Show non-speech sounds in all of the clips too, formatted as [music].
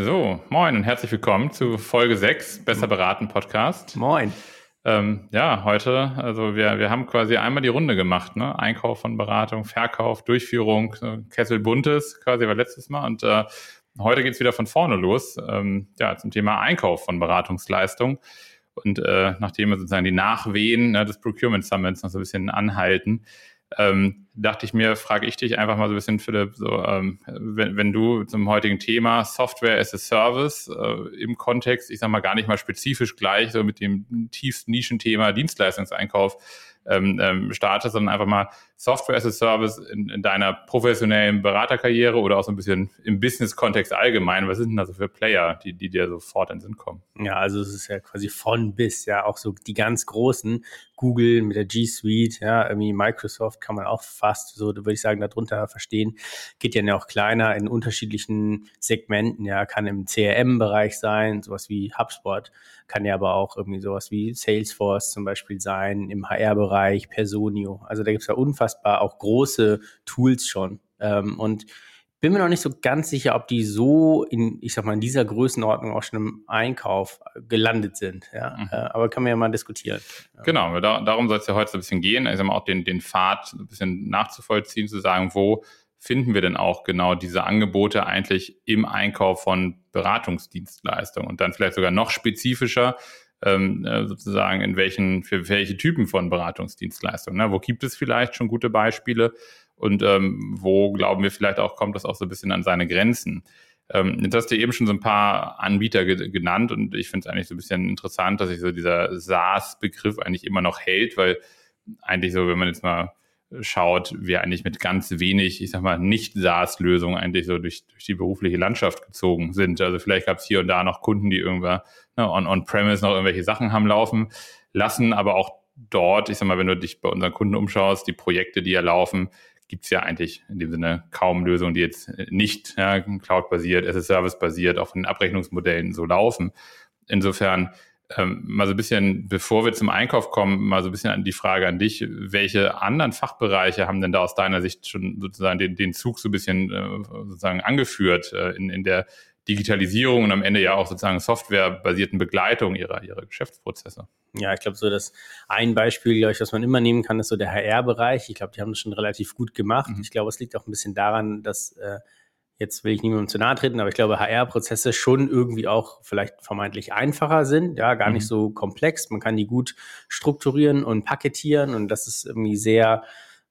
So, moin und herzlich willkommen zu Folge 6, Besser beraten Podcast. Moin. Ähm, ja, heute, also wir, wir haben quasi einmal die Runde gemacht, ne? Einkauf von Beratung, Verkauf, Durchführung, Kessel Buntes, quasi war letztes Mal. Und äh, heute geht's wieder von vorne los, ähm, ja, zum Thema Einkauf von Beratungsleistung. Und äh, nachdem wir sozusagen die Nachwehen ne, des Procurement Summits noch so ein bisschen anhalten, ähm, dachte ich mir, frage ich dich einfach mal so ein bisschen, Philipp, so, ähm, wenn, wenn du zum heutigen Thema Software as a Service äh, im Kontext, ich sag mal gar nicht mal spezifisch gleich so mit dem tiefsten Nischenthema Dienstleistungseinkauf ähm, ähm, startest, sondern einfach mal Software as a Service in, in deiner professionellen Beraterkarriere oder auch so ein bisschen im Business-Kontext allgemein. Was sind denn da so für Player, die, die dir sofort in den Sinn kommen? Ja, also es ist ja quasi von bis, ja, auch so die ganz großen, Google mit der G Suite, ja, irgendwie Microsoft kann man auch fast, so würde ich sagen, darunter verstehen. Geht ja auch kleiner in unterschiedlichen Segmenten, ja, kann im CRM-Bereich sein, sowas wie HubSpot, kann ja aber auch irgendwie sowas wie Salesforce zum Beispiel sein, im HR-Bereich, Personio. Also da gibt es ja unfassbar auch große Tools schon. Ähm, und bin mir noch nicht so ganz sicher, ob die so in, ich sag mal, in dieser Größenordnung auch schon im Einkauf gelandet sind. Ja, mhm. Äh, aber kann man ja mal diskutieren. Genau, da, darum soll es ja heute so ein bisschen gehen, also auch den, den Pfad ein bisschen nachzuvollziehen, zu sagen, wo finden wir denn auch genau diese Angebote eigentlich im Einkauf von Beratungsdienstleistungen und dann vielleicht sogar noch spezifischer, ähm, äh, sozusagen in welchen, für welche Typen von Beratungsdienstleistungen. Ne? Wo gibt es vielleicht schon gute Beispiele und ähm, wo glauben wir vielleicht auch, kommt das auch so ein bisschen an seine Grenzen. Ähm, jetzt hast du eben schon so ein paar Anbieter ge genannt und ich finde es eigentlich so ein bisschen interessant, dass sich so dieser SaaS-Begriff eigentlich immer noch hält, weil eigentlich so, wenn man jetzt mal schaut, wir eigentlich mit ganz wenig, ich sag mal, nicht SaaS-Lösungen eigentlich so durch, durch die berufliche Landschaft gezogen sind. Also vielleicht gab es hier und da noch Kunden, die irgendwann ne, on-premise on noch irgendwelche Sachen haben laufen lassen, aber auch dort, ich sag mal, wenn du dich bei unseren Kunden umschaust, die Projekte, die ja laufen, gibt es ja eigentlich in dem Sinne kaum Lösungen, die jetzt nicht ja, Cloud-basiert, as-a-Service-basiert, auch von den Abrechnungsmodellen so laufen. Insofern ähm, mal so ein bisschen, bevor wir zum Einkauf kommen, mal so ein bisschen an die Frage an dich, welche anderen Fachbereiche haben denn da aus deiner Sicht schon sozusagen den, den Zug so ein bisschen äh, sozusagen angeführt äh, in, in der Digitalisierung und am Ende ja auch sozusagen softwarebasierten Begleitung ihrer, ihrer Geschäftsprozesse. Ja, ich glaube, so das ein Beispiel, glaube ich, was man immer nehmen kann, ist so der HR-Bereich. Ich glaube, die haben das schon relativ gut gemacht. Mhm. Ich glaube, es liegt auch ein bisschen daran, dass äh, jetzt will ich niemandem zu nahe treten, aber ich glaube, HR-Prozesse schon irgendwie auch vielleicht vermeintlich einfacher sind, ja, gar mhm. nicht so komplex. Man kann die gut strukturieren und paketieren und das ist irgendwie sehr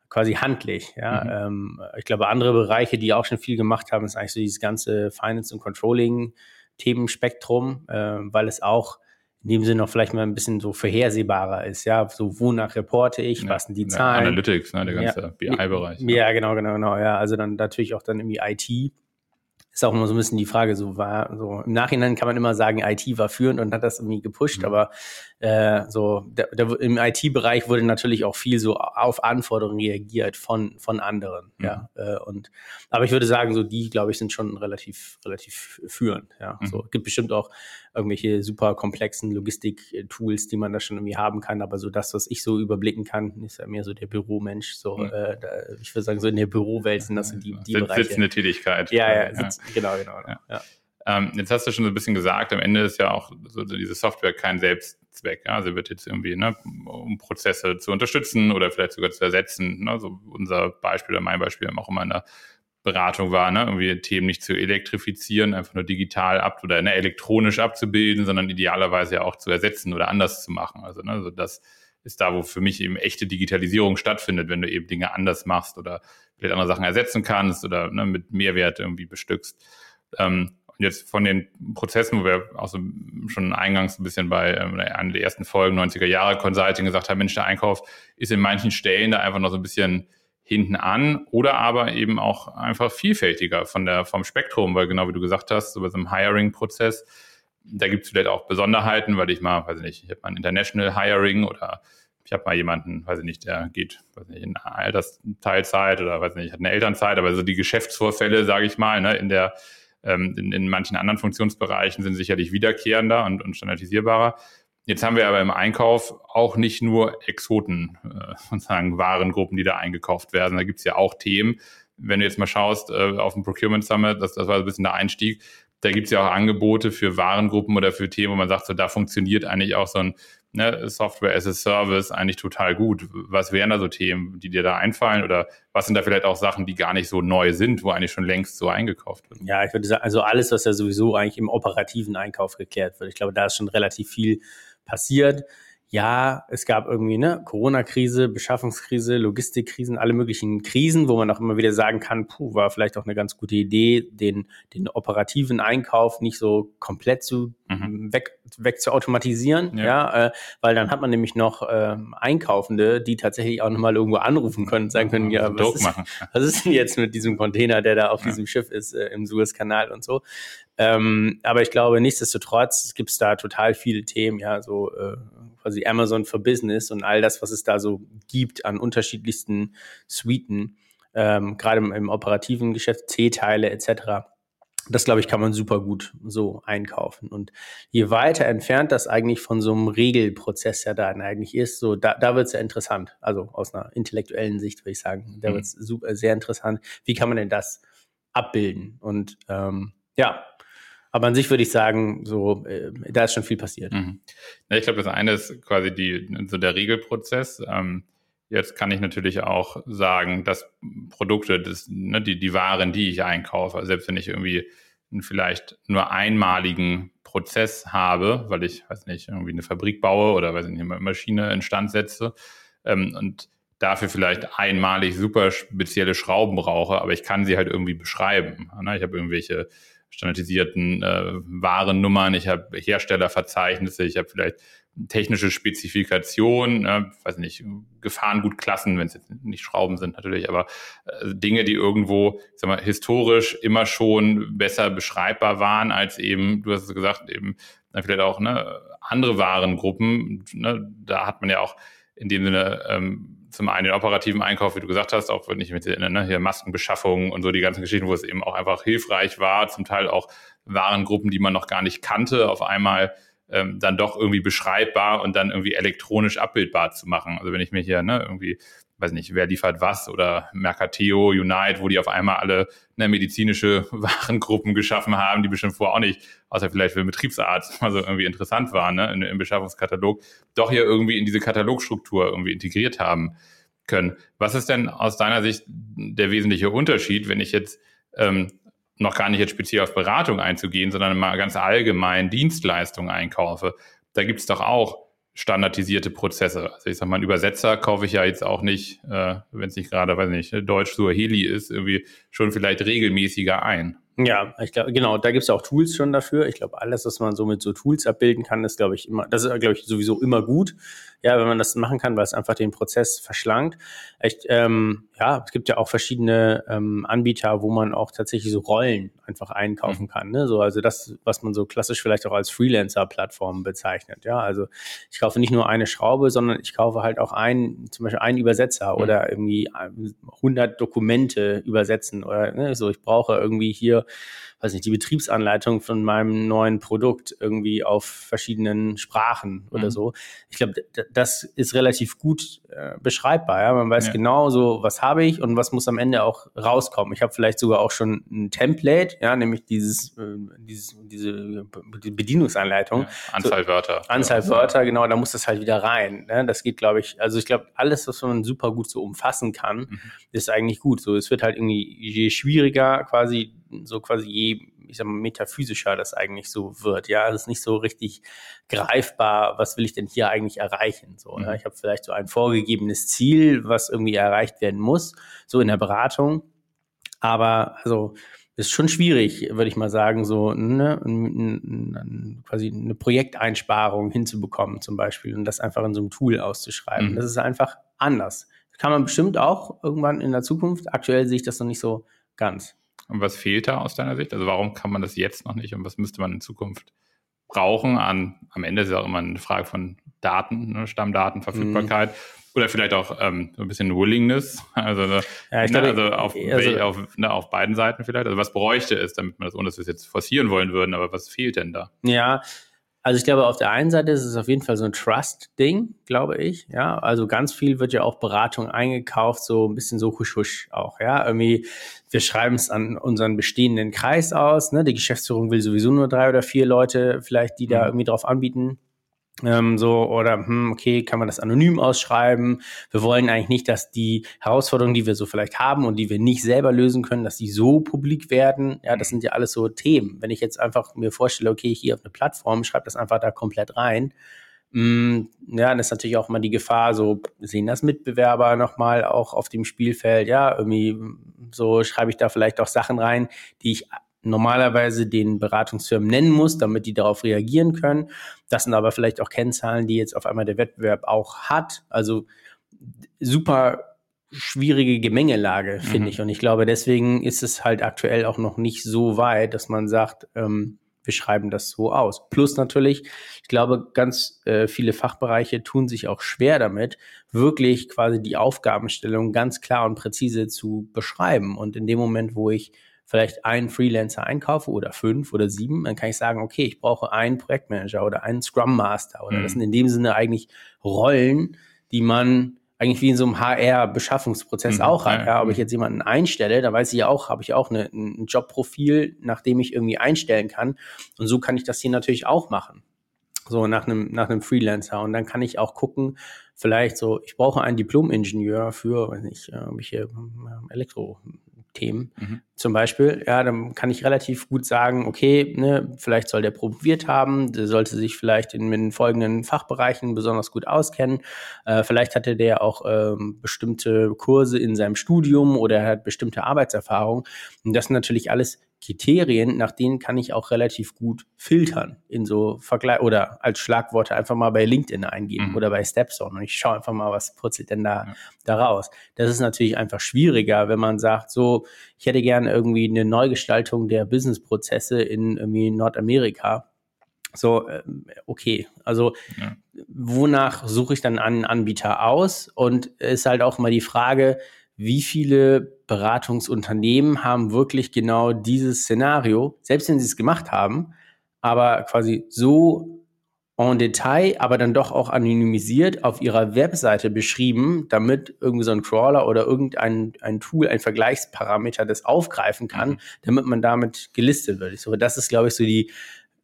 quasi handlich. Ja, mhm. ähm, ich glaube, andere Bereiche, die auch schon viel gemacht haben, ist eigentlich so dieses ganze Finance und Controlling Themenspektrum, äh, weil es auch in dem Sinne noch vielleicht mal ein bisschen so vorhersehbarer ist, ja, so wonach reporte ich, ja, was sind die Zahlen. Analytics, ne, der ganze ja, BI-Bereich. Ja. ja, genau, genau, genau, ja, also dann natürlich auch dann irgendwie IT ist auch immer so ein bisschen die Frage, so war, so im Nachhinein kann man immer sagen, IT war führend und hat das irgendwie gepusht, mhm. aber äh, so der, der, im IT-Bereich wurde natürlich auch viel so auf Anforderungen reagiert von von anderen, mhm. ja. Äh, und aber ich würde sagen, so die, glaube ich, sind schon relativ relativ führend, ja. Mhm. So gibt bestimmt auch irgendwelche super komplexen Logistik-Tools, die man da schon irgendwie haben kann, aber so das, was ich so überblicken kann, ist ja mehr so der Büromensch. So, mhm. äh, da, ich würde sagen, so in der Bürowelt sind das so die, die Sitz, Bereiche. Sitzende Tätigkeit. Ja, ja, sitz, ja. genau, genau. genau ja. Ähm, jetzt hast du schon so ein bisschen gesagt, am Ende ist ja auch so diese Software kein Selbstzweck. Ja? Also wird jetzt irgendwie, ne, um Prozesse zu unterstützen oder vielleicht sogar zu ersetzen. Ne? So unser Beispiel oder mein Beispiel haben auch immer in der Beratung war, ne? irgendwie Themen nicht zu elektrifizieren, einfach nur digital ab oder ne, elektronisch abzubilden, sondern idealerweise ja auch zu ersetzen oder anders zu machen. Also, ne, also das ist da, wo für mich eben echte Digitalisierung stattfindet, wenn du eben Dinge anders machst oder vielleicht andere Sachen ersetzen kannst oder ne, mit Mehrwert irgendwie bestückst. Ähm, und jetzt von den Prozessen, wo wir auch so schon eingangs ein bisschen bei ähm, einer der ersten Folgen 90er Jahre Consulting gesagt haben, Mensch, der Einkauf ist in manchen Stellen da einfach noch so ein bisschen hinten an oder aber eben auch einfach vielfältiger von der, vom Spektrum, weil genau wie du gesagt hast, so bei so einem Hiring-Prozess, da gibt es vielleicht auch Besonderheiten, weil ich mal, weiß ich nicht, ich habe mal ein International Hiring oder ich habe mal jemanden, weiß ich nicht, der geht, weiß nicht, in Altersteilzeit oder weiß nicht, hat eine Elternzeit, aber so die Geschäftsvorfälle, sage ich mal, ne, in der ähm, in, in manchen anderen Funktionsbereichen sind sicherlich wiederkehrender und, und standardisierbarer. Jetzt haben wir aber im Einkauf auch nicht nur Exoten, äh, [laughs] sozusagen Warengruppen, die da eingekauft werden. Da gibt's ja auch Themen. Wenn du jetzt mal schaust äh, auf dem Procurement Summit, das, das war ein bisschen der Einstieg, da gibt es ja auch Angebote für Warengruppen oder für Themen, wo man sagt, so da funktioniert eigentlich auch so ein ne, Software as a Service eigentlich total gut. Was wären da so Themen, die dir da einfallen oder was sind da vielleicht auch Sachen, die gar nicht so neu sind, wo eigentlich schon längst so eingekauft wird? Ja, ich würde sagen, also alles, was ja sowieso eigentlich im operativen Einkauf geklärt wird. Ich glaube, da ist schon relativ viel passiert ja, es gab irgendwie eine Corona-Krise, Beschaffungskrise, Logistikkrisen, alle möglichen Krisen, wo man auch immer wieder sagen kann, puh, war vielleicht auch eine ganz gute Idee, den, den operativen Einkauf nicht so komplett zu mhm. weg, weg zu automatisieren, ja, ja äh, weil dann hat man nämlich noch ähm, Einkaufende, die tatsächlich auch nochmal irgendwo anrufen können und sagen können, ja, was ist, was ist denn jetzt mit diesem Container, der da auf ja. diesem Schiff ist, äh, im Suezkanal und so. Ähm, aber ich glaube, nichtsdestotrotz gibt es da total viele Themen, ja, so äh, quasi Amazon for Business und all das, was es da so gibt an unterschiedlichsten Suiten, ähm, gerade im, im, operativen Geschäft, C-Teile etc. Das, glaube ich, kann man super gut so einkaufen. Und je weiter entfernt das eigentlich von so einem Regelprozess ja dann eigentlich ist, so da, da wird es ja interessant. Also aus einer intellektuellen Sicht würde ich sagen, da mhm. wird es super sehr interessant. Wie kann man denn das abbilden? Und ähm, ja, aber an sich würde ich sagen, so, äh, da ist schon viel passiert. Mhm. Ja, ich glaube, das eine ist quasi die, so der Regelprozess. Ähm, jetzt kann ich natürlich auch sagen, dass Produkte, das, ne, die, die Waren, die ich einkaufe, selbst wenn ich irgendwie einen vielleicht nur einmaligen Prozess habe, weil ich, weiß nicht, irgendwie eine Fabrik baue oder, weiß nicht, eine Maschine instand setze ähm, und dafür vielleicht einmalig super spezielle Schrauben brauche, aber ich kann sie halt irgendwie beschreiben. Ne? Ich habe irgendwelche standardisierten äh, Warennummern, ich habe Herstellerverzeichnisse, ich habe vielleicht technische Spezifikationen, äh, weiß nicht, Gefahrengutklassen, wenn es jetzt nicht Schrauben sind natürlich, aber äh, Dinge, die irgendwo, ich sag mal, historisch immer schon besser beschreibbar waren als eben, du hast es gesagt, eben dann vielleicht auch ne, andere Warengruppen. Ne, da hat man ja auch in dem Sinne ähm, zum einen den operativen Einkauf, wie du gesagt hast, auch wenn ich mich erinnere, ne, hier Maskenbeschaffung und so die ganzen Geschichten, wo es eben auch einfach hilfreich war, zum Teil auch Warengruppen, die man noch gar nicht kannte, auf einmal ähm, dann doch irgendwie beschreibbar und dann irgendwie elektronisch abbildbar zu machen. Also wenn ich mir hier ne, irgendwie weiß nicht, wer liefert was oder Mercateo, Unite, wo die auf einmal alle eine medizinische [laughs] Warengruppen geschaffen haben, die bestimmt vorher auch nicht, außer vielleicht für den Betriebsarzt, [laughs] also irgendwie interessant waren, ne, in, im Beschaffungskatalog, doch hier irgendwie in diese Katalogstruktur irgendwie integriert haben können. Was ist denn aus deiner Sicht der wesentliche Unterschied, wenn ich jetzt ähm, noch gar nicht jetzt speziell auf Beratung einzugehen, sondern mal ganz allgemein Dienstleistungen einkaufe? Da gibt es doch auch standardisierte Prozesse. Also ich sag mal, einen Übersetzer kaufe ich ja jetzt auch nicht, äh, wenn es nicht gerade, weiß nicht, Deutsch Suaheli ist, irgendwie schon vielleicht regelmäßiger ein. Ja, ich glaube, genau, da gibt es auch Tools schon dafür. Ich glaube, alles, was man so mit so Tools abbilden kann, ist, glaube ich, immer, das ist, glaube ich, sowieso immer gut. Ja, wenn man das machen kann, weil es einfach den Prozess verschlankt. Echt, ähm, ja, es gibt ja auch verschiedene ähm, Anbieter, wo man auch tatsächlich so Rollen einfach einkaufen mhm. kann. Ne? So, also das, was man so klassisch vielleicht auch als Freelancer-Plattform bezeichnet. Ja, also ich kaufe nicht nur eine Schraube, sondern ich kaufe halt auch einen, zum Beispiel einen Übersetzer mhm. oder irgendwie 100 ähm, Dokumente übersetzen oder ne? so. Ich brauche irgendwie hier weiß nicht, die Betriebsanleitung von meinem neuen Produkt irgendwie auf verschiedenen Sprachen oder mhm. so. Ich glaube, das ist relativ gut äh, beschreibbar. Ja? Man weiß ja. genau so, was habe ich und was muss am Ende auch rauskommen. Ich habe vielleicht sogar auch schon ein Template, ja, nämlich dieses, äh, dieses diese die Bedienungsanleitung. Ja, Anzahl so, Wörter. Anzahl ja. Wörter, genau, da muss das halt wieder rein. Ne? Das geht, glaube ich, also ich glaube, alles, was man super gut so umfassen kann, mhm. ist eigentlich gut. So, es wird halt irgendwie je schwieriger quasi so quasi je, ich sag mal, metaphysischer das eigentlich so wird. Ja, es ist nicht so richtig greifbar, was will ich denn hier eigentlich erreichen? So, ne? Mhm. Ich habe vielleicht so ein vorgegebenes Ziel, was irgendwie erreicht werden muss, so in der Beratung. Aber also ist schon schwierig, würde ich mal sagen, so ne, quasi eine Projekteinsparung hinzubekommen zum Beispiel und das einfach in so einem Tool auszuschreiben. Mhm. Das ist einfach anders. Das kann man bestimmt auch irgendwann in der Zukunft. Aktuell sehe ich das noch nicht so ganz. Und was fehlt da aus deiner Sicht? Also warum kann man das jetzt noch nicht und was müsste man in Zukunft brauchen? An, am Ende ist ja auch immer eine Frage von Daten, ne, Stammdaten, Verfügbarkeit. Mhm. Oder vielleicht auch ähm, so ein bisschen Willingness, also, ja, ich ne, glaube, also, auf, also auf, ne, auf beiden Seiten vielleicht. Also was bräuchte es, damit man das, ohne dass wir es jetzt forcieren wollen würden, aber was fehlt denn da? Ja, Also ich glaube, auf der einen Seite ist es auf jeden Fall so ein Trust-Ding, glaube ich. Ja, also ganz viel wird ja auch Beratung eingekauft, so ein bisschen so husch husch auch. Ja, irgendwie wir schreiben es an unseren bestehenden Kreis aus. Ne? Die Geschäftsführung will sowieso nur drei oder vier Leute, vielleicht die da mhm. irgendwie drauf anbieten. Ähm, so, oder, hm, okay, kann man das anonym ausschreiben? Wir wollen eigentlich nicht, dass die Herausforderungen, die wir so vielleicht haben und die wir nicht selber lösen können, dass die so publik werden. Ja, das sind ja alles so Themen. Wenn ich jetzt einfach mir vorstelle, okay, ich gehe auf eine Plattform, schreibe das einfach da komplett rein, hm, ja, dann ist natürlich auch mal die Gefahr, so sehen das Mitbewerber nochmal auch auf dem Spielfeld, ja, irgendwie so schreibe ich da vielleicht auch Sachen rein, die ich normalerweise den Beratungsfirmen nennen muss, damit die darauf reagieren können. Das sind aber vielleicht auch Kennzahlen, die jetzt auf einmal der Wettbewerb auch hat. Also super schwierige Gemengelage, finde mhm. ich. Und ich glaube, deswegen ist es halt aktuell auch noch nicht so weit, dass man sagt, ähm, wir schreiben das so aus. Plus natürlich, ich glaube, ganz äh, viele Fachbereiche tun sich auch schwer damit, wirklich quasi die Aufgabenstellung ganz klar und präzise zu beschreiben. Und in dem Moment, wo ich vielleicht einen Freelancer einkaufe oder fünf oder sieben, dann kann ich sagen, okay, ich brauche einen Projektmanager oder einen Scrum Master oder mhm. das sind in dem Sinne eigentlich Rollen, die man eigentlich wie in so einem HR-Beschaffungsprozess mhm, auch hat. Ja, ob ich jetzt jemanden einstelle, da weiß ich ja auch, habe ich auch eine, ein Jobprofil, nach dem ich irgendwie einstellen kann. Und so kann ich das hier natürlich auch machen. So nach einem, nach einem Freelancer. Und dann kann ich auch gucken, vielleicht so, ich brauche einen Diplom-Ingenieur für, weiß nicht, irgendwelche äh, Elektro, Themen. Mhm. Zum Beispiel, ja, dann kann ich relativ gut sagen, okay, ne, vielleicht soll der promoviert haben, der sollte sich vielleicht in, in den folgenden Fachbereichen besonders gut auskennen. Äh, vielleicht hatte der auch ähm, bestimmte Kurse in seinem Studium oder hat bestimmte Arbeitserfahrung. Und das sind natürlich alles Kriterien, nach denen kann ich auch relativ gut filtern in so Vergleich oder als Schlagworte einfach mal bei LinkedIn eingeben mhm. oder bei Stepstone und ich schaue einfach mal, was purzelt denn da, ja. da raus. Das ist natürlich einfach schwieriger, wenn man sagt, so, ich hätte gerne irgendwie eine Neugestaltung der Businessprozesse in irgendwie Nordamerika. So, ähm, okay, also ja. wonach suche ich dann einen Anbieter aus? Und ist halt auch mal die Frage, wie viele Beratungsunternehmen haben wirklich genau dieses Szenario, selbst wenn sie es gemacht haben, aber quasi so en Detail, aber dann doch auch anonymisiert auf ihrer Webseite beschrieben, damit irgendwie so ein Crawler oder irgendein ein Tool, ein Vergleichsparameter das aufgreifen kann, mhm. damit man damit gelistet wird. So, das ist, glaube ich, so die,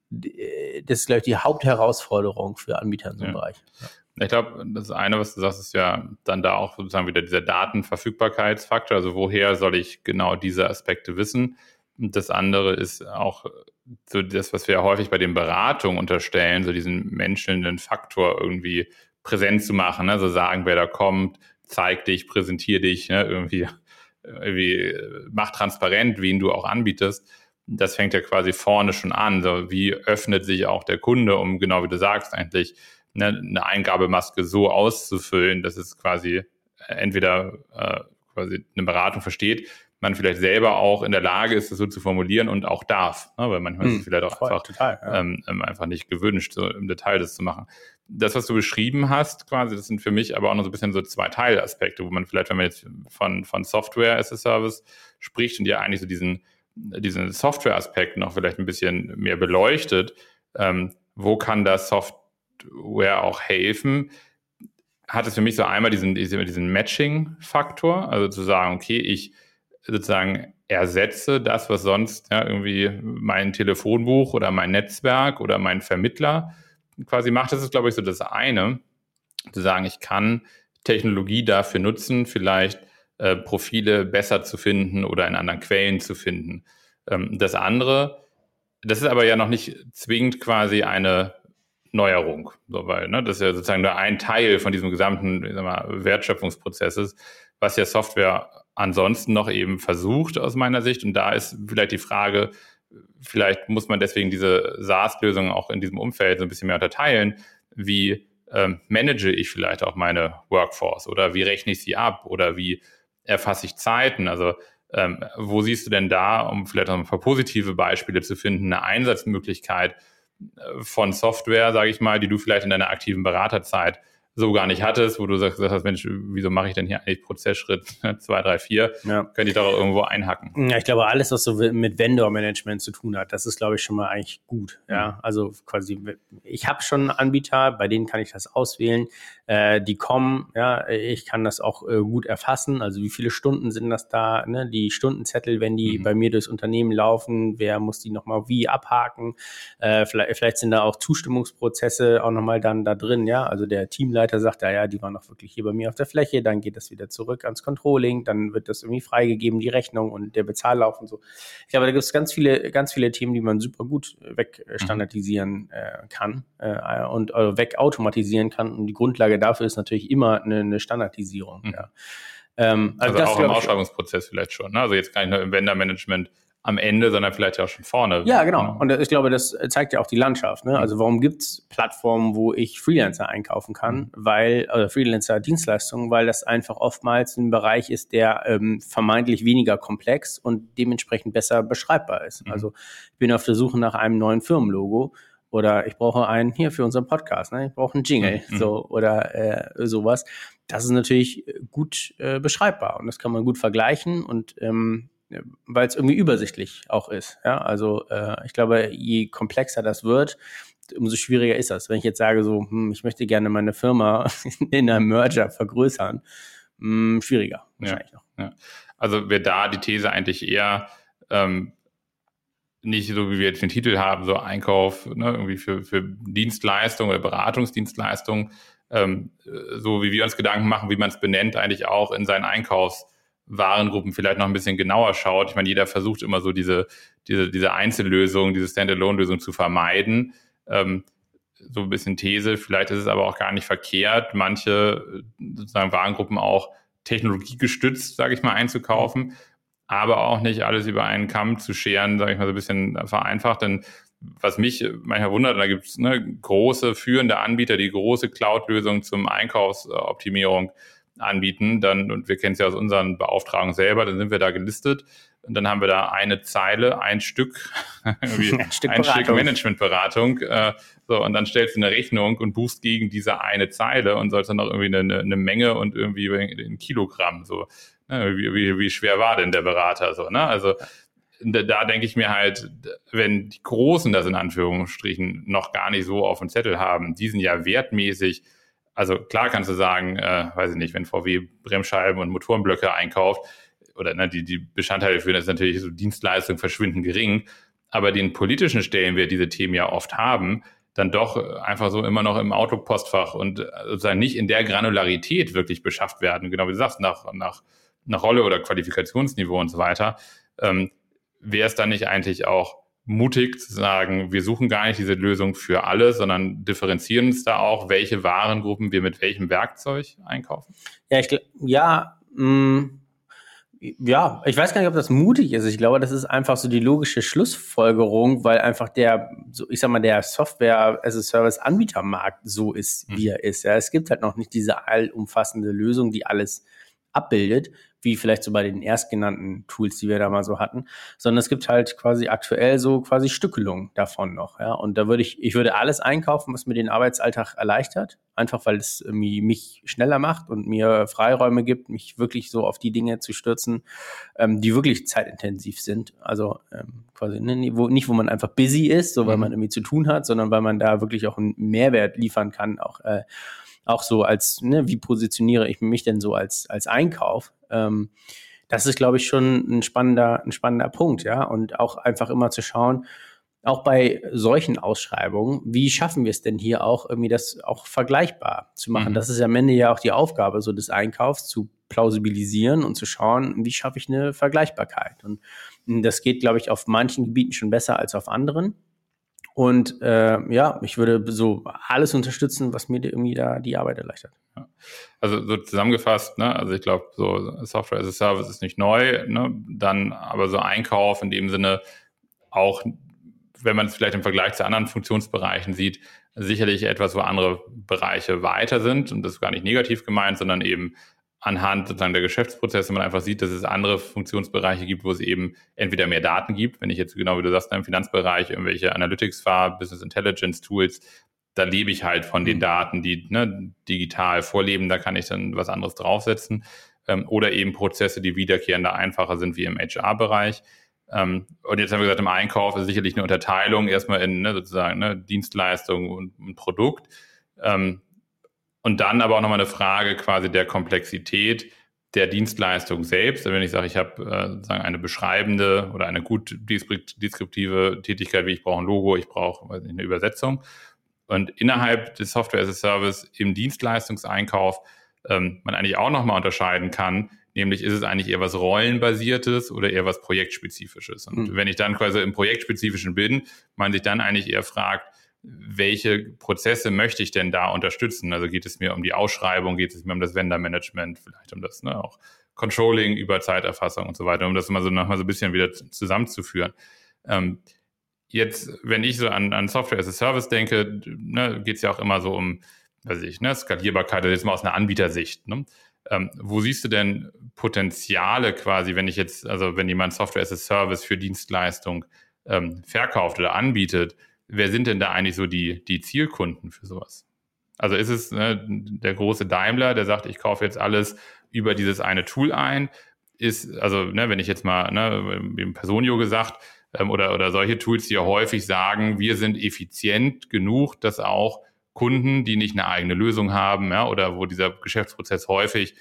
das ist, glaube ich, die Hauptherausforderung für Anbieter in so einem ja. Bereich. Ja. Ich glaube, das eine, was du sagst, ist ja dann da auch sozusagen wieder dieser Datenverfügbarkeitsfaktor. Also woher soll ich genau diese Aspekte wissen? Und das andere ist auch so das, was wir häufig bei den Beratungen unterstellen, so diesen menschelnden Faktor irgendwie präsent zu machen. Also sagen, wer da kommt, zeig dich, präsentier dich, ne? irgendwie, irgendwie mach transparent, wen du auch anbietest. Das fängt ja quasi vorne schon an. So, wie öffnet sich auch der Kunde, um genau wie du sagst, eigentlich ne, eine Eingabemaske so auszufüllen, dass es quasi äh, entweder äh, quasi eine Beratung versteht, man vielleicht selber auch in der Lage ist, das so zu formulieren und auch darf. Ne? Weil manchmal hm, ist es hm, vielleicht auch einfach, total, ja. ähm, ähm, einfach nicht gewünscht, so im Detail das zu machen. Das, was du beschrieben hast, quasi, das sind für mich aber auch noch so ein bisschen so zwei Teilaspekte, wo man vielleicht, wenn man jetzt von, von Software as a Service spricht und ja eigentlich so diesen, diesen Software-Aspekt noch vielleicht ein bisschen mehr beleuchtet, ähm, wo kann das Software Software auch helfen, hat es für mich so einmal diesen, diesen Matching-Faktor, also zu sagen, okay, ich sozusagen ersetze das, was sonst ja, irgendwie mein Telefonbuch oder mein Netzwerk oder mein Vermittler quasi macht. Das ist, glaube ich, so das eine, zu sagen, ich kann Technologie dafür nutzen, vielleicht äh, Profile besser zu finden oder in anderen Quellen zu finden. Ähm, das andere, das ist aber ja noch nicht zwingend quasi eine Neuerung. So, weil ne, das ist ja sozusagen nur ein Teil von diesem gesamten ich sag mal, Wertschöpfungsprozesses, was ja Software ansonsten noch eben versucht aus meiner Sicht. Und da ist vielleicht die Frage, vielleicht muss man deswegen diese SaaS-Lösungen auch in diesem Umfeld so ein bisschen mehr unterteilen. Wie ähm, manage ich vielleicht auch meine Workforce oder wie rechne ich sie ab oder wie erfasse ich Zeiten? Also ähm, wo siehst du denn da, um vielleicht noch ein paar positive Beispiele zu finden, eine Einsatzmöglichkeit, von Software, sage ich mal, die du vielleicht in deiner aktiven Beraterzeit so gar nicht hattest, wo du sagst, sagst Mensch, wieso mache ich denn hier eigentlich Prozessschritt 2, 3, 4? Ja. Könnte ich doch irgendwo einhacken. Ja, ich glaube, alles, was so mit Vendor-Management zu tun hat, das ist, glaube ich, schon mal eigentlich gut. Ja, mhm. also quasi, ich habe schon Anbieter, bei denen kann ich das auswählen. Äh, die kommen, ja, ich kann das auch äh, gut erfassen. Also wie viele Stunden sind das da? Ne? Die Stundenzettel, wenn die mhm. bei mir durchs Unternehmen laufen, wer muss die nochmal wie abhaken? Äh, vielleicht, vielleicht sind da auch Zustimmungsprozesse auch nochmal dann da drin, ja. Also der Teamleiter sagt, ja, ja, die waren auch wirklich hier bei mir auf der Fläche, dann geht das wieder zurück ans Controlling, dann wird das irgendwie freigegeben, die Rechnung und der Bezahllauf und so. Ich glaube, da gibt es ganz viele, ganz viele Themen, die man super gut wegstandardisieren äh, kann äh, und äh, wegautomatisieren kann. Und die Grundlage dafür ist natürlich immer eine, eine Standardisierung. Mhm. Ja. Ähm, also, also auch im Ausschreibungsprozess vielleicht schon. Ne? Also jetzt gar nicht nur im Vendor-Management am Ende, sondern vielleicht auch schon vorne. Ja, genau. Und ich glaube, das zeigt ja auch die Landschaft. Ne? Also warum gibt's Plattformen, wo ich Freelancer einkaufen kann, mhm. weil, oder Freelancer-Dienstleistungen, weil das einfach oftmals ein Bereich ist, der ähm, vermeintlich weniger komplex und dementsprechend besser beschreibbar ist. Mhm. Also ich bin auf der Suche nach einem neuen Firmenlogo oder ich brauche einen hier für unseren Podcast, ne? ich brauche einen Jingle, mhm. so oder äh, sowas. Das ist natürlich gut äh, beschreibbar und das kann man gut vergleichen und ähm, weil es irgendwie übersichtlich auch ist. Ja, also äh, ich glaube, je komplexer das wird, umso schwieriger ist das. Wenn ich jetzt sage, so, hm, ich möchte gerne meine Firma [laughs] in einem Merger vergrößern, hm, schwieriger wahrscheinlich ja, noch. Ja. Also wäre da die These eigentlich eher ähm, nicht so, wie wir jetzt den Titel haben, so Einkauf, ne, irgendwie für, für Dienstleistungen oder Beratungsdienstleistungen, ähm, so wie wir uns Gedanken machen, wie man es benennt, eigentlich auch in seinen Einkaufs Warengruppen vielleicht noch ein bisschen genauer schaut. Ich meine, jeder versucht immer so diese, diese, diese Einzellösung, diese Standalone-Lösung zu vermeiden. Ähm, so ein bisschen These, vielleicht ist es aber auch gar nicht verkehrt, manche sozusagen Warengruppen auch technologiegestützt, sage ich mal, einzukaufen, aber auch nicht alles über einen Kamm zu scheren, sage ich mal so ein bisschen vereinfacht. Denn was mich manchmal wundert, da gibt es ne, große führende Anbieter, die große Cloud-Lösungen zum Einkaufsoptimierung anbieten, dann, und wir kennen es ja aus unseren Beauftragungen selber, dann sind wir da gelistet und dann haben wir da eine Zeile, ein Stück, [laughs] ein Stück, ein Stück Managementberatung, äh, so, und dann stellst du eine Rechnung und buchst gegen diese eine Zeile und sollst dann noch irgendwie eine, eine Menge und irgendwie ein Kilogramm, so, ne, wie, wie, wie schwer war denn der Berater, so, ne, also, da, da denke ich mir halt, wenn die Großen das in Anführungsstrichen noch gar nicht so auf dem Zettel haben, die sind ja wertmäßig also klar kannst du sagen, äh, weiß ich nicht, wenn VW Bremsscheiben und Motorenblöcke einkauft oder ne, die, die Bestandteile für das ist natürlich so Dienstleistungen verschwinden gering, aber den politischen Stellenwert diese Themen ja oft haben, dann doch einfach so immer noch im Autopostfach und äh, sozusagen nicht in der Granularität wirklich beschafft werden, genau wie du sagst, nach, nach, nach Rolle oder Qualifikationsniveau und so weiter, ähm, wäre es dann nicht eigentlich auch mutig zu sagen, wir suchen gar nicht diese Lösung für alle, sondern differenzieren uns da auch, welche Warengruppen wir mit welchem Werkzeug einkaufen? Ja, ich ja, mh, mm, ja, ich weiß gar nicht, ob das mutig ist. Ich glaube, das ist einfach so die logische Schlussfolgerung, weil einfach der, so ich sag mal, der Software as a Service Anbietermarkt so ist, wie er ist. Ja, es gibt halt noch nicht diese allumfassende Lösung, die alles abbildet wie vielleicht so bei den erstgenannten Tools, die wir da mal so hatten, sondern es gibt halt quasi aktuell so quasi Stückelungen davon noch, ja. Und da würde ich, ich würde alles einkaufen, was mir den Arbeitsalltag erleichtert, einfach weil es mich schneller macht und mir Freiräume gibt, mich wirklich so auf die Dinge zu stürzen, ähm, die wirklich zeitintensiv sind. Also ähm, quasi ne, wo, nicht, wo man einfach busy ist, so weil mhm. man irgendwie zu tun hat, sondern weil man da wirklich auch einen Mehrwert liefern kann, auch äh, auch so als, ne, wie positioniere ich mich denn so als, als Einkauf? Ähm, das ist, glaube ich, schon ein spannender, ein spannender Punkt, ja. Und auch einfach immer zu schauen, auch bei solchen Ausschreibungen, wie schaffen wir es denn hier auch irgendwie das auch vergleichbar zu machen? Mhm. Das ist am Ende ja auch die Aufgabe so des Einkaufs zu plausibilisieren und zu schauen, wie schaffe ich eine Vergleichbarkeit? Und das geht, glaube ich, auf manchen Gebieten schon besser als auf anderen. Und äh, ja, ich würde so alles unterstützen, was mir irgendwie da die Arbeit erleichtert. Also so zusammengefasst, ne, also ich glaube, so Software as a Service ist nicht neu, ne, dann aber so Einkauf in dem Sinne auch, wenn man es vielleicht im Vergleich zu anderen Funktionsbereichen sieht, sicherlich etwas, wo andere Bereiche weiter sind und das ist gar nicht negativ gemeint, sondern eben anhand sozusagen der Geschäftsprozesse man einfach sieht, dass es andere Funktionsbereiche gibt, wo es eben entweder mehr Daten gibt, wenn ich jetzt genau wie du sagst, im Finanzbereich irgendwelche Analytics fahre, Business Intelligence Tools, da lebe ich halt von den mhm. Daten, die ne, digital vorleben, da kann ich dann was anderes draufsetzen. Ähm, oder eben Prozesse, die wiederkehrender einfacher sind, wie im HR-Bereich. Ähm, und jetzt haben wir gesagt, im Einkauf ist sicherlich eine Unterteilung erstmal in ne, sozusagen ne, Dienstleistung und, und Produkt. Ähm, und dann aber auch nochmal eine Frage quasi der Komplexität der Dienstleistung selbst. Wenn ich sage, ich habe äh, sozusagen eine beschreibende oder eine gut deskriptive Tätigkeit, wie ich brauche ein Logo, ich brauche eine Übersetzung. Und innerhalb des Software as a Service im Dienstleistungseinkauf ähm, man eigentlich auch nochmal unterscheiden kann, nämlich ist es eigentlich eher was Rollenbasiertes oder eher was Projektspezifisches. Und mhm. wenn ich dann quasi im Projektspezifischen bin, man sich dann eigentlich eher fragt, welche Prozesse möchte ich denn da unterstützen? Also geht es mir um die Ausschreibung, geht es mir um das Vendor-Management, vielleicht um das ne, auch Controlling über Zeiterfassung und so weiter, um das mal so nochmal so ein bisschen wieder zusammenzuführen. Ähm, jetzt, wenn ich so an, an Software as a Service denke, ne, geht es ja auch immer so um, weiß ich, ne, Skalierbarkeit, also jetzt mal aus einer Anbietersicht. Ne? Ähm, wo siehst du denn Potenziale quasi, wenn ich jetzt, also wenn jemand Software as a Service für Dienstleistung ähm, verkauft oder anbietet, wer sind denn da eigentlich so die, die Zielkunden für sowas? Also ist es ne, der große Daimler, der sagt, ich kaufe jetzt alles über dieses eine Tool ein? Ist, also, ne, wenn ich jetzt mal, ne, im Personio gesagt, ähm, oder, oder solche Tools, die ja häufig sagen, wir sind effizient genug, dass auch Kunden, die nicht eine eigene Lösung haben, ja, oder wo dieser Geschäftsprozess häufig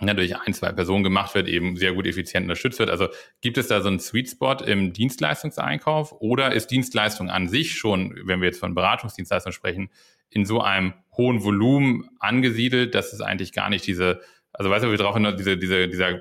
ja, durch ein, zwei Personen gemacht wird, eben sehr gut effizient unterstützt wird. Also gibt es da so einen Sweet Spot im Dienstleistungseinkauf oder ist Dienstleistung an sich schon, wenn wir jetzt von Beratungsdienstleistung sprechen, in so einem hohen Volumen angesiedelt, dass es eigentlich gar nicht diese, also weißt du, wir brauchen diese, diese, dieser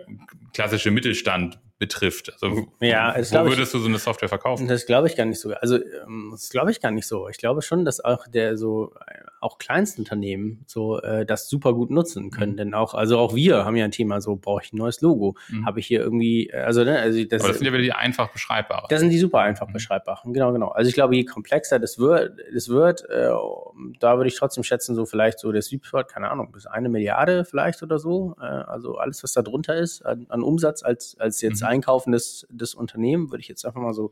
klassische Mittelstand betrifft. Also ja, wo würdest ich, du so eine Software verkaufen? Das glaube ich gar nicht so. Also ähm, das glaube ich gar nicht so. Ich glaube schon, dass auch der so auch Kleinstunternehmen so äh, das super gut nutzen können. Mhm. Denn auch, also auch wir haben ja ein Thema, so brauche ich ein neues Logo. Mhm. Habe ich hier irgendwie, äh, also, ne, also das, Aber das sind ja wieder die einfach beschreibbaren. Das sind die super einfach mhm. beschreibbaren, genau, genau. Also ich glaube, je komplexer das wird, das wird, äh, da würde ich trotzdem schätzen, so vielleicht so der Sweet keine Ahnung, bis eine Milliarde vielleicht oder so. Äh, also alles, was da drunter ist an, an Umsatz als, als jetzt mhm. Einkaufen des, des Unternehmen, würde ich jetzt einfach mal so,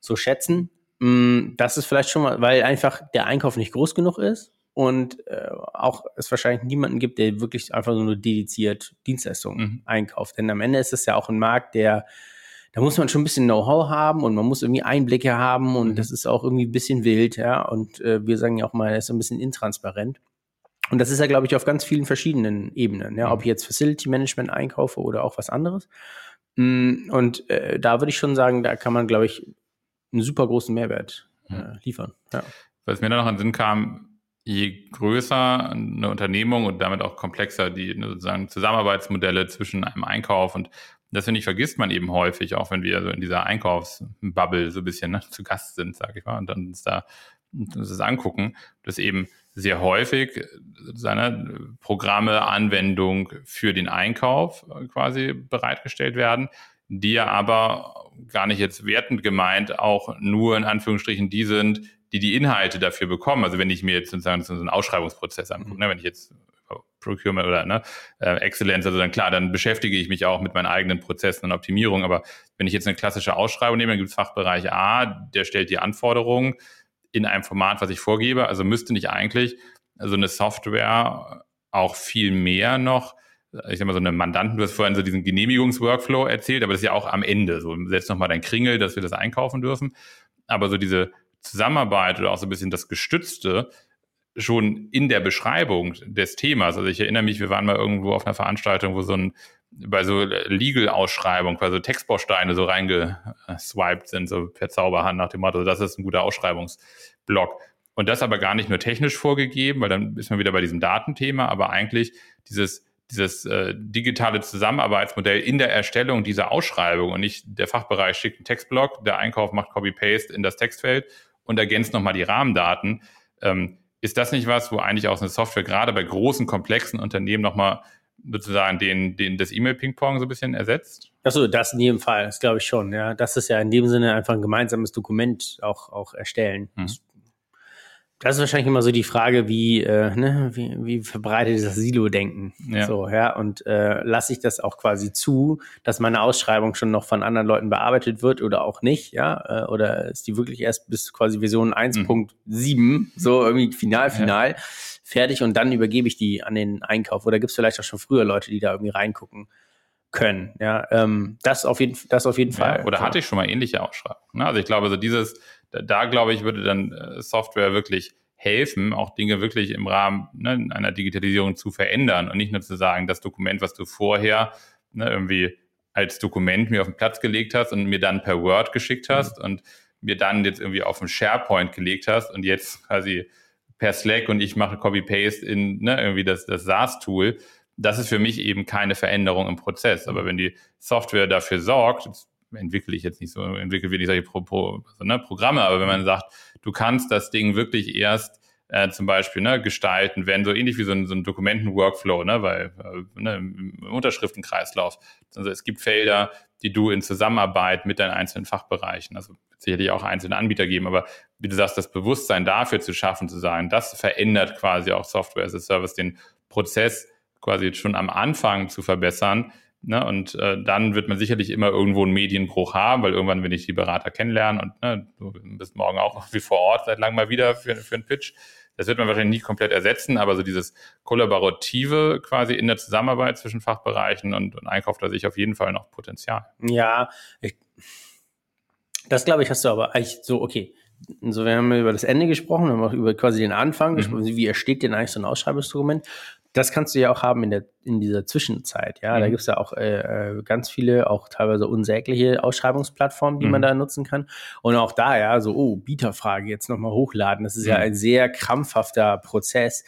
so schätzen. Mm, das ist vielleicht schon mal, weil einfach der Einkauf nicht groß genug ist und äh, auch es wahrscheinlich niemanden gibt, der wirklich einfach nur dediziert Dienstleistungen mhm. einkauft. Denn am Ende ist es ja auch ein Markt, der da muss man schon ein bisschen Know-how haben und man muss irgendwie Einblicke haben und mhm. das ist auch irgendwie ein bisschen wild, ja. Und äh, wir sagen ja auch mal, das ist ein bisschen intransparent. Und das ist ja, glaube ich, auf ganz vielen verschiedenen Ebenen, ja, ob ich jetzt Facility Management einkaufe oder auch was anderes. Mm, und äh, da würde ich schon sagen, da kann man, glaube ich, einen super großen Mehrwert äh, liefern. Ja. Was mir da noch in den Sinn kam, je größer eine Unternehmung und damit auch komplexer die ne, sozusagen Zusammenarbeitsmodelle zwischen einem Einkauf und das finde ich vergisst man eben häufig, auch wenn wir so in dieser Einkaufsbubble so ein bisschen ne, [laughs] zu Gast sind, sage ich mal, und dann uns da uns das angucken, dass eben sehr häufig seine Programme, Anwendung für den Einkauf quasi bereitgestellt werden, die ja aber gar nicht jetzt wertend gemeint auch nur in Anführungsstrichen die sind, die die Inhalte dafür bekommen. Also wenn ich mir jetzt sozusagen so einen Ausschreibungsprozess angucke, mhm. ne, wenn ich jetzt Procurement oder ne, äh, Excellence, also dann klar, dann beschäftige ich mich auch mit meinen eigenen Prozessen und Optimierung. Aber wenn ich jetzt eine klassische Ausschreibung nehme, dann gibt es Fachbereich A, der stellt die Anforderungen in einem Format, was ich vorgebe. Also müsste nicht eigentlich so eine Software auch viel mehr noch ich sag mal, so eine Mandanten, du hast vorhin so diesen Genehmigungsworkflow erzählt, aber das ist ja auch am Ende. So, setz nochmal dein Kringel, dass wir das einkaufen dürfen. Aber so diese Zusammenarbeit oder auch so ein bisschen das Gestützte schon in der Beschreibung des Themas. Also ich erinnere mich, wir waren mal irgendwo auf einer Veranstaltung, wo so ein bei so Legal-Ausschreibung, quasi so Textbausteine so reingeswiped sind, so per Zauberhand nach dem Motto, das ist ein guter Ausschreibungsblock. Und das aber gar nicht nur technisch vorgegeben, weil dann ist man wieder bei diesem Datenthema, aber eigentlich dieses, dieses äh, digitale Zusammenarbeitsmodell in der Erstellung dieser Ausschreibung und nicht der Fachbereich schickt einen Textblock, der Einkauf macht Copy-Paste in das Textfeld und ergänzt nochmal die Rahmendaten. Ähm, ist das nicht was, wo eigentlich auch eine Software gerade bei großen, komplexen Unternehmen nochmal sozusagen den, den, das E-Mail-Ping-Pong so ein bisschen ersetzt? Achso, das in jedem Fall, das glaube ich schon. Ja, das ist ja in dem Sinne einfach ein gemeinsames Dokument auch, auch erstellen. Hm. Das ist wahrscheinlich immer so die Frage, wie, äh, ne, wie, wie verbreitet ist das Silo-Denken? Ja. So, ja, und äh, lasse ich das auch quasi zu, dass meine Ausschreibung schon noch von anderen Leuten bearbeitet wird oder auch nicht, ja? Äh, oder ist die wirklich erst bis quasi Version 1.7, mhm. so irgendwie final, final, ja. fertig und dann übergebe ich die an den Einkauf? Oder gibt es vielleicht auch schon früher Leute, die da irgendwie reingucken? können. Ja, ähm, das auf jeden, das auf jeden Fall. Ja, oder hatte ich schon mal ähnliche Ausschreibungen. Ne? Also ich glaube, so dieses, da, da glaube ich, würde dann äh, Software wirklich helfen, auch Dinge wirklich im Rahmen ne, einer Digitalisierung zu verändern und nicht nur zu sagen, das Dokument, was du vorher ne, irgendwie als Dokument mir auf den Platz gelegt hast und mir dann per Word geschickt mhm. hast mhm. und mir dann jetzt irgendwie auf den SharePoint gelegt hast und jetzt quasi per Slack und ich mache Copy-Paste in ne, irgendwie das, das SaaS-Tool. Das ist für mich eben keine Veränderung im Prozess. Aber wenn die Software dafür sorgt, entwickle ich jetzt nicht so, entwickle wir nicht solche Pro, Pro, also, ne, Programme, aber wenn man sagt, du kannst das Ding wirklich erst äh, zum Beispiel ne, gestalten, wenn so ähnlich wie so ein, so ein Dokumenten-Workflow, ne, weil äh, ne, im Unterschriftenkreislauf, also es gibt Felder, die du in Zusammenarbeit mit deinen einzelnen Fachbereichen, also sicherlich auch einzelne Anbieter geben, aber wie du sagst, das Bewusstsein dafür zu schaffen, zu sagen, das verändert quasi auch Software as a Service, den Prozess quasi schon am Anfang zu verbessern, Ne, und äh, dann wird man sicherlich immer irgendwo einen Medienbruch haben, weil irgendwann will ich die Berater kennenlernen und ne, du bist morgen auch wie vor Ort seit langem mal wieder für, für einen Pitch. Das wird man wahrscheinlich nie komplett ersetzen, aber so dieses Kollaborative quasi in der Zusammenarbeit zwischen Fachbereichen und, und Einkauf, da sehe ich auf jeden Fall noch Potenzial. Ja, ich, das glaube ich, hast du aber eigentlich so, okay. So, wir haben über das Ende gesprochen, wir haben auch über quasi den Anfang mhm. gesprochen, wie ersteht denn eigentlich so ein Ausschreibungsdokument? Das kannst du ja auch haben in, der, in dieser Zwischenzeit. Ja, mhm. da gibt es ja auch äh, äh, ganz viele, auch teilweise unsägliche Ausschreibungsplattformen, die mhm. man da nutzen kann. Und auch da, ja, so, oh, Bieterfrage jetzt nochmal hochladen. Das ist mhm. ja ein sehr krampfhafter Prozess.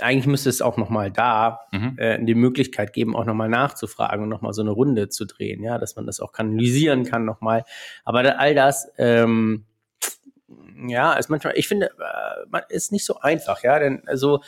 Eigentlich müsste es auch nochmal da mhm. äh, die Möglichkeit geben, auch nochmal nachzufragen und nochmal so eine Runde zu drehen, ja, dass man das auch kanalisieren kann nochmal. Aber da, all das, ähm, ja, ist manchmal, ich finde, äh, ist nicht so einfach, ja, denn also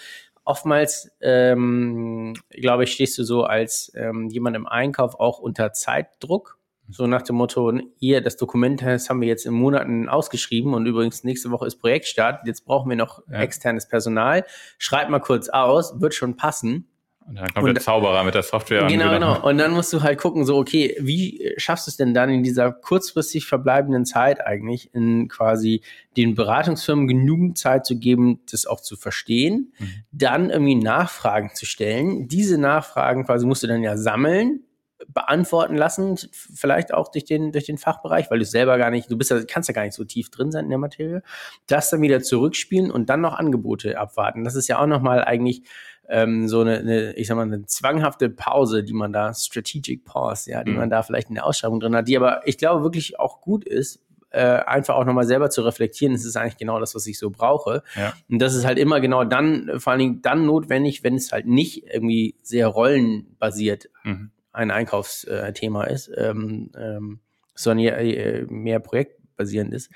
oftmals, ähm, glaube ich, stehst du so als ähm, jemand im Einkauf auch unter Zeitdruck. So nach dem Motto, hier, das Dokument das haben wir jetzt in Monaten ausgeschrieben und übrigens nächste Woche ist Projektstart. Jetzt brauchen wir noch ja. externes Personal. Schreib mal kurz aus, wird schon passen. Und dann kommt und, der Zauberer mit der Software. Genau, genau. [laughs] Und dann musst du halt gucken, so, okay, wie schaffst du es denn dann in dieser kurzfristig verbleibenden Zeit eigentlich, in quasi den Beratungsfirmen genügend Zeit zu geben, das auch zu verstehen, mhm. dann irgendwie Nachfragen zu stellen. Diese Nachfragen quasi musst du dann ja sammeln, beantworten lassen, vielleicht auch durch den, durch den Fachbereich, weil du selber gar nicht, du bist ja, kannst ja gar nicht so tief drin sein in der Materie, das dann wieder zurückspielen und dann noch Angebote abwarten. Das ist ja auch nochmal eigentlich ähm, so eine, eine, ich sag mal, eine zwanghafte Pause, die man da, Strategic Pause, ja, die mhm. man da vielleicht in der Ausschreibung drin hat, die aber ich glaube wirklich auch gut ist, äh, einfach auch nochmal selber zu reflektieren, das ist eigentlich genau das, was ich so brauche. Ja. Und das ist halt immer genau dann, vor allen Dingen dann notwendig, wenn es halt nicht irgendwie sehr rollenbasiert mhm. ein Einkaufsthema ist, ähm, ähm, sondern äh, mehr projektbasierend ist.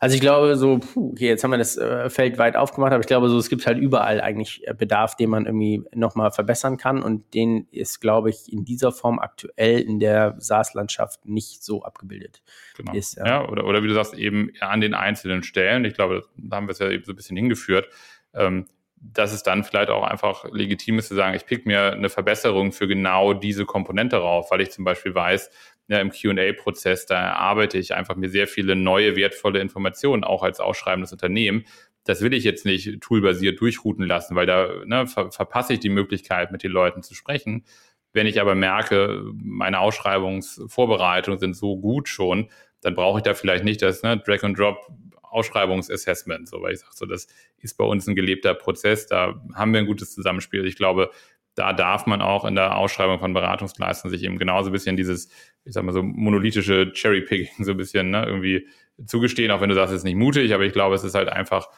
Also ich glaube so, puh, okay, jetzt haben wir das äh, Feld weit aufgemacht, aber ich glaube so, es gibt halt überall eigentlich äh, Bedarf, den man irgendwie nochmal verbessern kann und den ist, glaube ich, in dieser Form aktuell in der SaaS-Landschaft nicht so abgebildet. Genau. Ist, ja. ja, oder, oder wie du sagst, eben an den einzelnen Stellen, ich glaube, da haben wir es ja eben so ein bisschen hingeführt, ähm, dass es dann vielleicht auch einfach legitim ist zu sagen, ich pick mir eine Verbesserung für genau diese Komponente rauf, weil ich zum Beispiel weiß, ja, im QA-Prozess, da erarbeite ich einfach mir sehr viele neue, wertvolle Informationen, auch als ausschreibendes Unternehmen. Das will ich jetzt nicht toolbasiert durchrouten lassen, weil da ne, ver verpasse ich die Möglichkeit, mit den Leuten zu sprechen. Wenn ich aber merke, meine Ausschreibungsvorbereitungen sind so gut schon, dann brauche ich da vielleicht nicht das ne, Drag-and-Drop Ausschreibungsassessment, so, weil ich sage, so, das ist bei uns ein gelebter Prozess, da haben wir ein gutes Zusammenspiel. Ich glaube, da darf man auch in der Ausschreibung von Beratungsleistungen sich eben genauso ein bisschen dieses, ich sag mal so monolithische Cherry-Picking so ein bisschen ne, irgendwie zugestehen, auch wenn du sagst, es ist nicht mutig, aber ich glaube, es ist halt einfach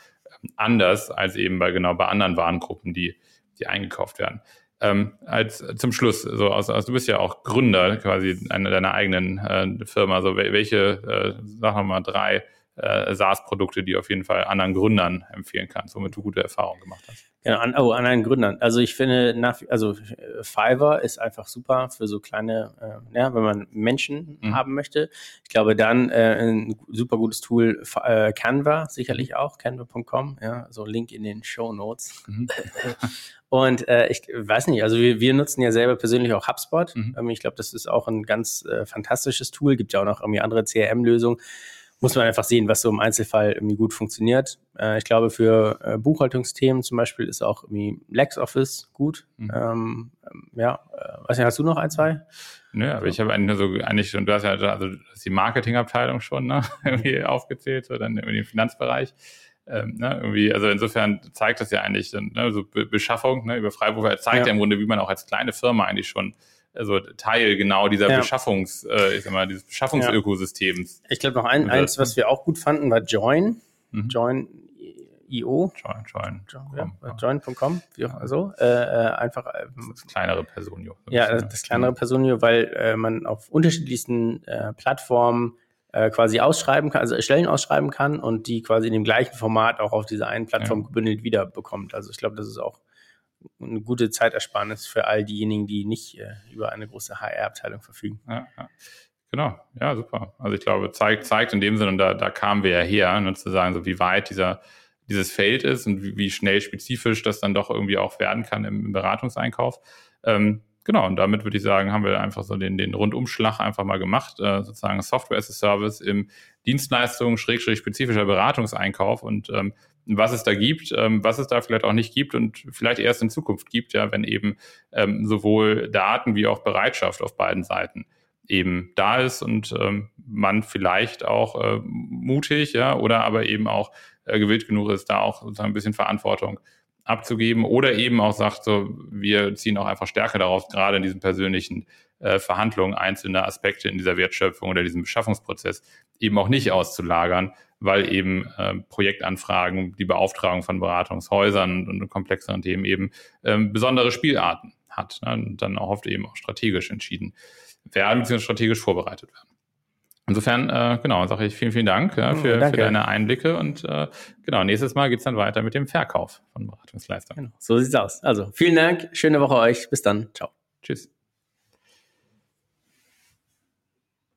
ähm, anders als eben bei genau bei anderen Warengruppen, die, die eingekauft werden. Ähm, als zum Schluss, so aus, also du bist ja auch Gründer quasi einer deiner eigenen äh, Firma. So welche, äh, sag mal drei äh, SaaS-Produkte, die auf jeden Fall anderen Gründern empfehlen kannst, womit du gute Erfahrungen gemacht hast. Genau, an, oh, anderen Gründern. Also ich finde, nach, also Fiverr ist einfach super für so kleine, äh, ja, wenn man Menschen mhm. haben möchte. Ich glaube, dann äh, ein super gutes Tool, äh, Canva sicherlich auch, canva.com, ja, so Link in den Show Notes. Mhm. [laughs] Und äh, ich weiß nicht, also wir, wir nutzen ja selber persönlich auch HubSpot. Mhm. Ähm, ich glaube, das ist auch ein ganz äh, fantastisches Tool. Gibt ja auch noch irgendwie andere CRM-Lösungen muss man einfach sehen, was so im Einzelfall irgendwie gut funktioniert. Äh, ich glaube, für äh, Buchhaltungsthemen zum Beispiel ist auch irgendwie LexOffice gut. Mhm. Ähm, ähm ja, äh, weiß nicht, hast du noch ein, zwei? Nö, aber so. ich habe eigentlich, so, eigentlich schon, du hast ja also die Marketingabteilung schon ne, [laughs] irgendwie aufgezählt, so dann irgendwie den Finanzbereich. Ähm, ne, irgendwie, also insofern zeigt das ja eigentlich ne, so Be Beschaffung ne, über Freiberufer, zeigt ja. ja im Grunde, wie man auch als kleine Firma eigentlich schon also Teil genau dieser ja. Beschaffungs, äh, ich sag mal, dieses Beschaffungsökosystems. Ich glaube noch ein, eins, was wir auch gut fanden, war Join. Mhm. Join IO. Join, join. Join.com, ja, join wie auch so. Äh, äh, einfach. Äh, das kleinere Personio. Ja, das, das kleinere Personio, weil äh, man auf unterschiedlichsten äh, Plattformen äh, quasi ausschreiben kann, also Stellen ausschreiben kann und die quasi in dem gleichen Format auch auf dieser einen Plattform ja. gebündelt wiederbekommt. Also ich glaube, das ist auch eine gute Zeitersparnis für all diejenigen, die nicht äh, über eine große HR-Abteilung verfügen. Ja, ja. Genau, ja, super. Also ich glaube, zeigt, zeigt in dem Sinne, und da, da kamen wir ja her, ne, zu sagen, so wie weit dieser, dieses Feld ist und wie, wie schnell spezifisch das dann doch irgendwie auch werden kann im, im Beratungseinkauf. Ähm, genau, und damit würde ich sagen, haben wir einfach so den, den Rundumschlag einfach mal gemacht, äh, sozusagen Software as a Service im Dienstleistung, Schrägstrich spezifischer Beratungseinkauf und ähm, was es da gibt, ähm, was es da vielleicht auch nicht gibt und vielleicht erst in Zukunft gibt, ja, wenn eben ähm, sowohl Daten wie auch Bereitschaft auf beiden Seiten eben da ist und ähm, man vielleicht auch äh, mutig, ja, oder aber eben auch äh, gewillt genug ist, da auch sozusagen ein bisschen Verantwortung abzugeben oder eben auch sagt, so, wir ziehen auch einfach Stärke daraus, gerade in diesen persönlichen äh, Verhandlungen einzelne Aspekte in dieser Wertschöpfung oder diesem Beschaffungsprozess eben auch nicht auszulagern, weil eben äh, Projektanfragen, die Beauftragung von Beratungshäusern und, und komplexeren Themen eben ähm, besondere Spielarten hat ne? und dann auch oft eben auch strategisch entschieden werden bzw. strategisch vorbereitet werden. Insofern, äh, genau, sage ich vielen, vielen Dank ja, für, für, deine Einblicke und äh, genau, nächstes Mal geht's dann weiter mit dem Verkauf von Beratungsleistungen. Genau, so sieht's aus. Also vielen Dank, schöne Woche euch, bis dann, ciao. Tschüss.